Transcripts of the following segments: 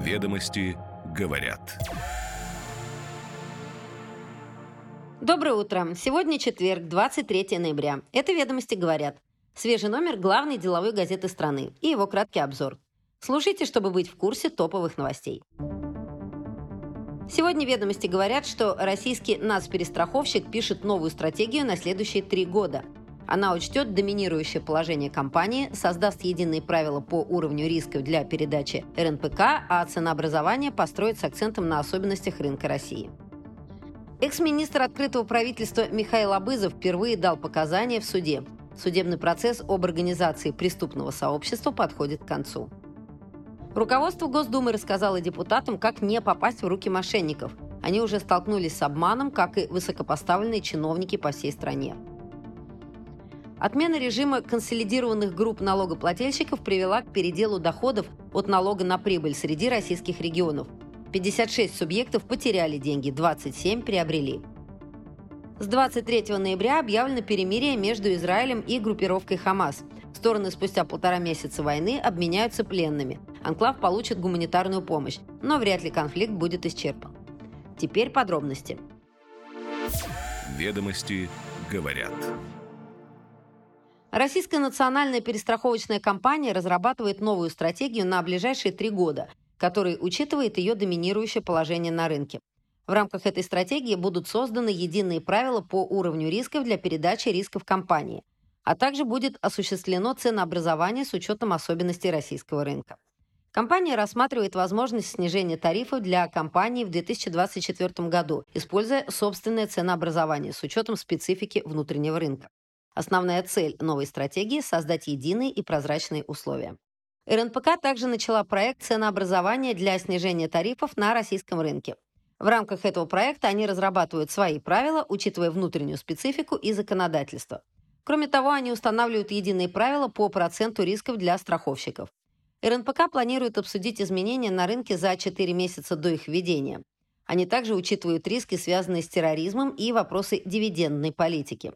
Ведомости говорят. Доброе утро. Сегодня четверг, 23 ноября. Это «Ведомости говорят». Свежий номер главной деловой газеты страны и его краткий обзор. Слушайте, чтобы быть в курсе топовых новостей. Сегодня «Ведомости» говорят, что российский нацперестраховщик пишет новую стратегию на следующие три года. Она учтет доминирующее положение компании, создаст единые правила по уровню рисков для передачи РНПК, а ценообразование построит с акцентом на особенностях рынка России. Экс-министр открытого правительства Михаил Абызов впервые дал показания в суде. Судебный процесс об организации преступного сообщества подходит к концу. Руководство Госдумы рассказало депутатам, как не попасть в руки мошенников. Они уже столкнулись с обманом, как и высокопоставленные чиновники по всей стране. Отмена режима консолидированных групп налогоплательщиков привела к переделу доходов от налога на прибыль среди российских регионов. 56 субъектов потеряли деньги, 27 приобрели. С 23 ноября объявлено перемирие между Израилем и группировкой «Хамас». Стороны спустя полтора месяца войны обменяются пленными. Анклав получит гуманитарную помощь, но вряд ли конфликт будет исчерпан. Теперь подробности. Ведомости говорят. Российская национальная перестраховочная компания разрабатывает новую стратегию на ближайшие три года, которая учитывает ее доминирующее положение на рынке. В рамках этой стратегии будут созданы единые правила по уровню рисков для передачи рисков компании, а также будет осуществлено ценообразование с учетом особенностей российского рынка. Компания рассматривает возможность снижения тарифов для компаний в 2024 году, используя собственное ценообразование с учетом специфики внутреннего рынка. Основная цель новой стратегии – создать единые и прозрачные условия. РНПК также начала проект ценообразования для снижения тарифов на российском рынке. В рамках этого проекта они разрабатывают свои правила, учитывая внутреннюю специфику и законодательство. Кроме того, они устанавливают единые правила по проценту рисков для страховщиков. РНПК планирует обсудить изменения на рынке за 4 месяца до их введения. Они также учитывают риски, связанные с терроризмом и вопросы дивидендной политики.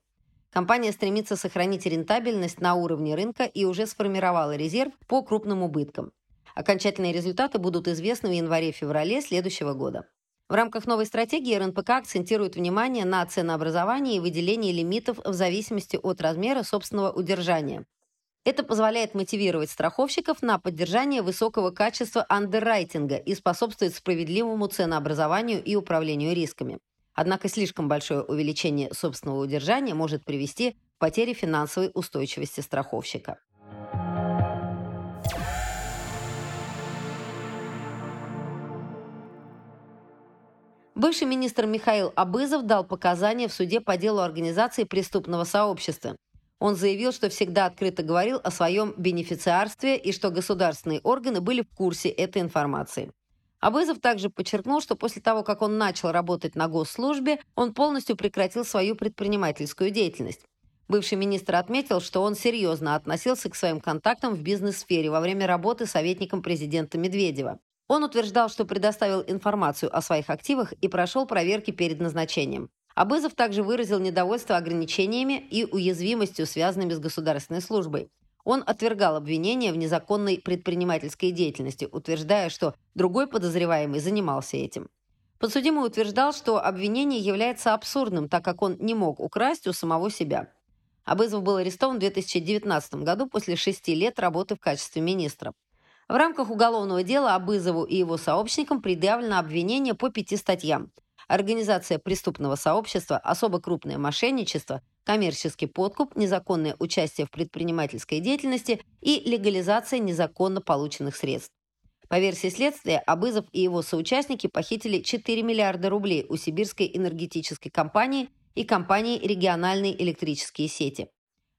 Компания стремится сохранить рентабельность на уровне рынка и уже сформировала резерв по крупным убыткам. Окончательные результаты будут известны в январе-феврале следующего года. В рамках новой стратегии РНПК акцентирует внимание на ценообразовании и выделении лимитов в зависимости от размера собственного удержания. Это позволяет мотивировать страховщиков на поддержание высокого качества андеррайтинга и способствует справедливому ценообразованию и управлению рисками. Однако слишком большое увеличение собственного удержания может привести к потере финансовой устойчивости страховщика. Бывший министр Михаил Абызов дал показания в суде по делу организации преступного сообщества. Он заявил, что всегда открыто говорил о своем бенефициарстве и что государственные органы были в курсе этой информации. Абызов также подчеркнул, что после того, как он начал работать на госслужбе, он полностью прекратил свою предпринимательскую деятельность. Бывший министр отметил, что он серьезно относился к своим контактам в бизнес-сфере во время работы советником президента Медведева. Он утверждал, что предоставил информацию о своих активах и прошел проверки перед назначением. Абызов также выразил недовольство ограничениями и уязвимостью, связанными с государственной службой. Он отвергал обвинения в незаконной предпринимательской деятельности, утверждая, что другой подозреваемый занимался этим. Подсудимый утверждал, что обвинение является абсурдным, так как он не мог украсть у самого себя. Абызов был арестован в 2019 году после шести лет работы в качестве министра. В рамках уголовного дела Абызову и его сообщникам предъявлено обвинение по пяти статьям. Организация преступного сообщества, особо крупное мошенничество, коммерческий подкуп, незаконное участие в предпринимательской деятельности и легализация незаконно полученных средств. По версии следствия, Абызов и его соучастники похитили 4 миллиарда рублей у сибирской энергетической компании и компании «Региональные электрические сети».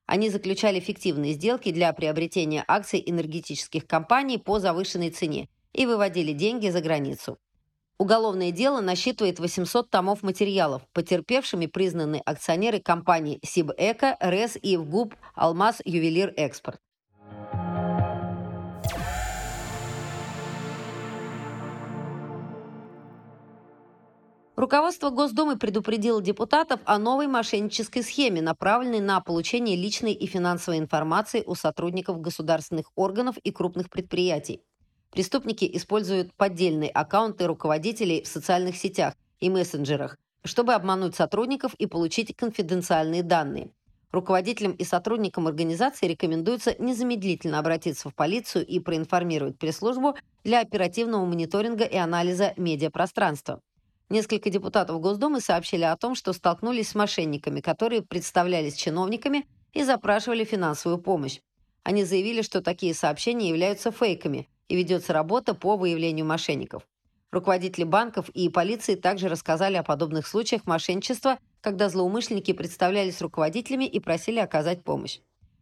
Они заключали фиктивные сделки для приобретения акций энергетических компаний по завышенной цене и выводили деньги за границу. Уголовное дело насчитывает 800 томов материалов. Потерпевшими признаны акционеры компаний «Сибэко», «РЭС» и «ВГУП», «Алмаз», «Ювелир», «Экспорт». Руководство Госдумы предупредило депутатов о новой мошеннической схеме, направленной на получение личной и финансовой информации у сотрудников государственных органов и крупных предприятий. Преступники используют поддельные аккаунты руководителей в социальных сетях и мессенджерах, чтобы обмануть сотрудников и получить конфиденциальные данные. Руководителям и сотрудникам организации рекомендуется незамедлительно обратиться в полицию и проинформировать пресс-службу для оперативного мониторинга и анализа медиапространства. Несколько депутатов Госдумы сообщили о том, что столкнулись с мошенниками, которые представлялись чиновниками и запрашивали финансовую помощь. Они заявили, что такие сообщения являются фейками и ведется работа по выявлению мошенников. Руководители банков и полиции также рассказали о подобных случаях мошенничества, когда злоумышленники представлялись руководителями и просили оказать помощь.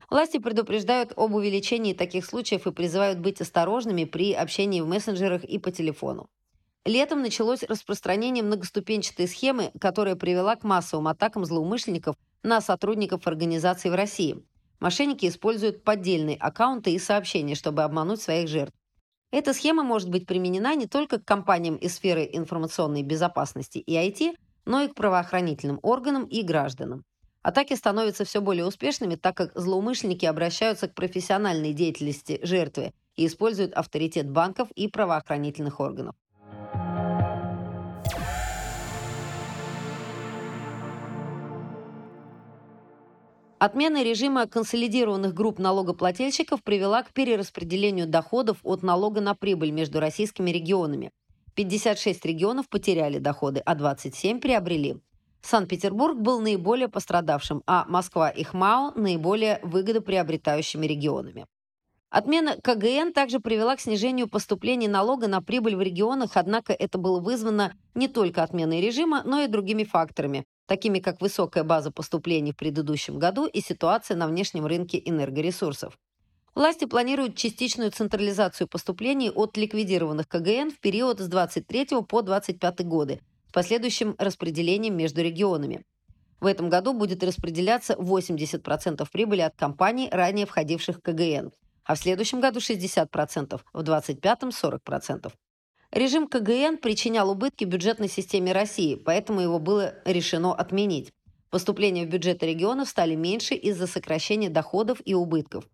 Власти предупреждают об увеличении таких случаев и призывают быть осторожными при общении в мессенджерах и по телефону. Летом началось распространение многоступенчатой схемы, которая привела к массовым атакам злоумышленников на сотрудников организаций в России. Мошенники используют поддельные аккаунты и сообщения, чтобы обмануть своих жертв. Эта схема может быть применена не только к компаниям из сферы информационной безопасности и IT, но и к правоохранительным органам и гражданам. Атаки становятся все более успешными, так как злоумышленники обращаются к профессиональной деятельности жертвы и используют авторитет банков и правоохранительных органов. Отмена режима консолидированных групп налогоплательщиков привела к перераспределению доходов от налога на прибыль между российскими регионами. 56 регионов потеряли доходы, а 27 приобрели. Санкт-Петербург был наиболее пострадавшим, а Москва и ХМАО – наиболее выгодоприобретающими регионами. Отмена КГН также привела к снижению поступлений налога на прибыль в регионах, однако это было вызвано не только отменой режима, но и другими факторами, такими как высокая база поступлений в предыдущем году и ситуация на внешнем рынке энергоресурсов. Власти планируют частичную централизацию поступлений от ликвидированных КГН в период с 23 по 25 годы с последующим распределением между регионами. В этом году будет распределяться 80% прибыли от компаний, ранее входивших в КГН, а в следующем году 60%, в 25-м 40%. Режим КГН причинял убытки бюджетной системе России, поэтому его было решено отменить. Поступления в бюджеты регионов стали меньше из-за сокращения доходов и убытков.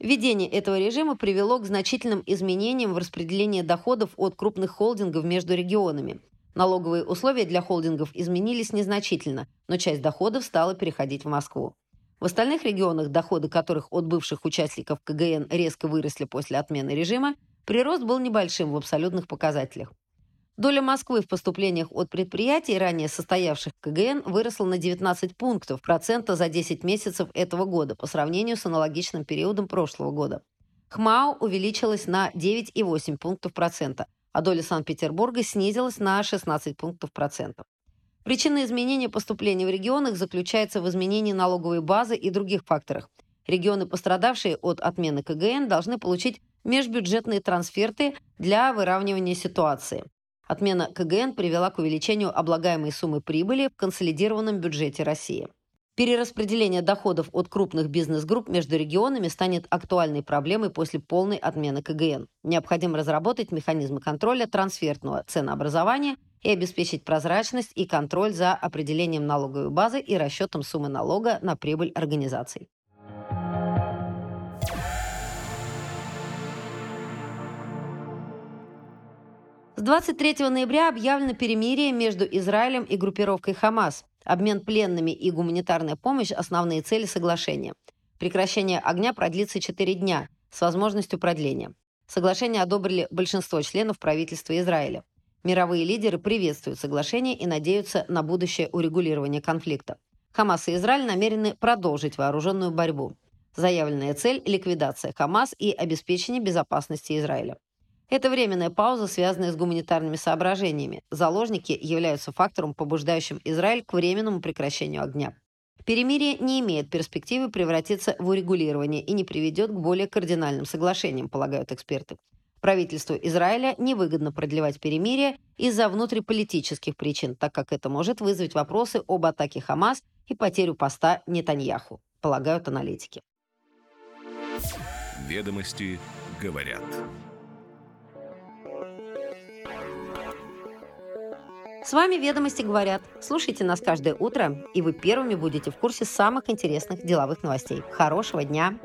Введение этого режима привело к значительным изменениям в распределении доходов от крупных холдингов между регионами. Налоговые условия для холдингов изменились незначительно, но часть доходов стала переходить в Москву. В остальных регионах, доходы которых от бывших участников КГН резко выросли после отмены режима, Прирост был небольшим в абсолютных показателях. Доля Москвы в поступлениях от предприятий, ранее состоявших в КГН, выросла на 19 пунктов процента за 10 месяцев этого года по сравнению с аналогичным периодом прошлого года. ХМАО увеличилась на 9,8 пунктов процента, а доля Санкт-Петербурга снизилась на 16 пунктов процентов. Причина изменения поступлений в регионах заключается в изменении налоговой базы и других факторах. Регионы, пострадавшие от отмены КГН, должны получить межбюджетные трансферты для выравнивания ситуации. Отмена КГН привела к увеличению облагаемой суммы прибыли в консолидированном бюджете России. Перераспределение доходов от крупных бизнес-групп между регионами станет актуальной проблемой после полной отмены КГН. Необходимо разработать механизмы контроля трансфертного ценообразования и обеспечить прозрачность и контроль за определением налоговой базы и расчетом суммы налога на прибыль организаций. С 23 ноября объявлено перемирие между Израилем и группировкой «Хамас». Обмен пленными и гуманитарная помощь – основные цели соглашения. Прекращение огня продлится 4 дня с возможностью продления. Соглашение одобрили большинство членов правительства Израиля. Мировые лидеры приветствуют соглашение и надеются на будущее урегулирование конфликта. Хамас и Израиль намерены продолжить вооруженную борьбу. Заявленная цель – ликвидация Хамас и обеспечение безопасности Израиля. Это временная пауза, связанная с гуманитарными соображениями. Заложники являются фактором, побуждающим Израиль к временному прекращению огня. Перемирие не имеет перспективы превратиться в урегулирование и не приведет к более кардинальным соглашениям, полагают эксперты. Правительству Израиля невыгодно продлевать перемирие из-за внутриполитических причин, так как это может вызвать вопросы об атаке Хамас и потерю поста Нетаньяху, полагают аналитики. Ведомости говорят. С вами «Ведомости говорят». Слушайте нас каждое утро, и вы первыми будете в курсе самых интересных деловых новостей. Хорошего дня!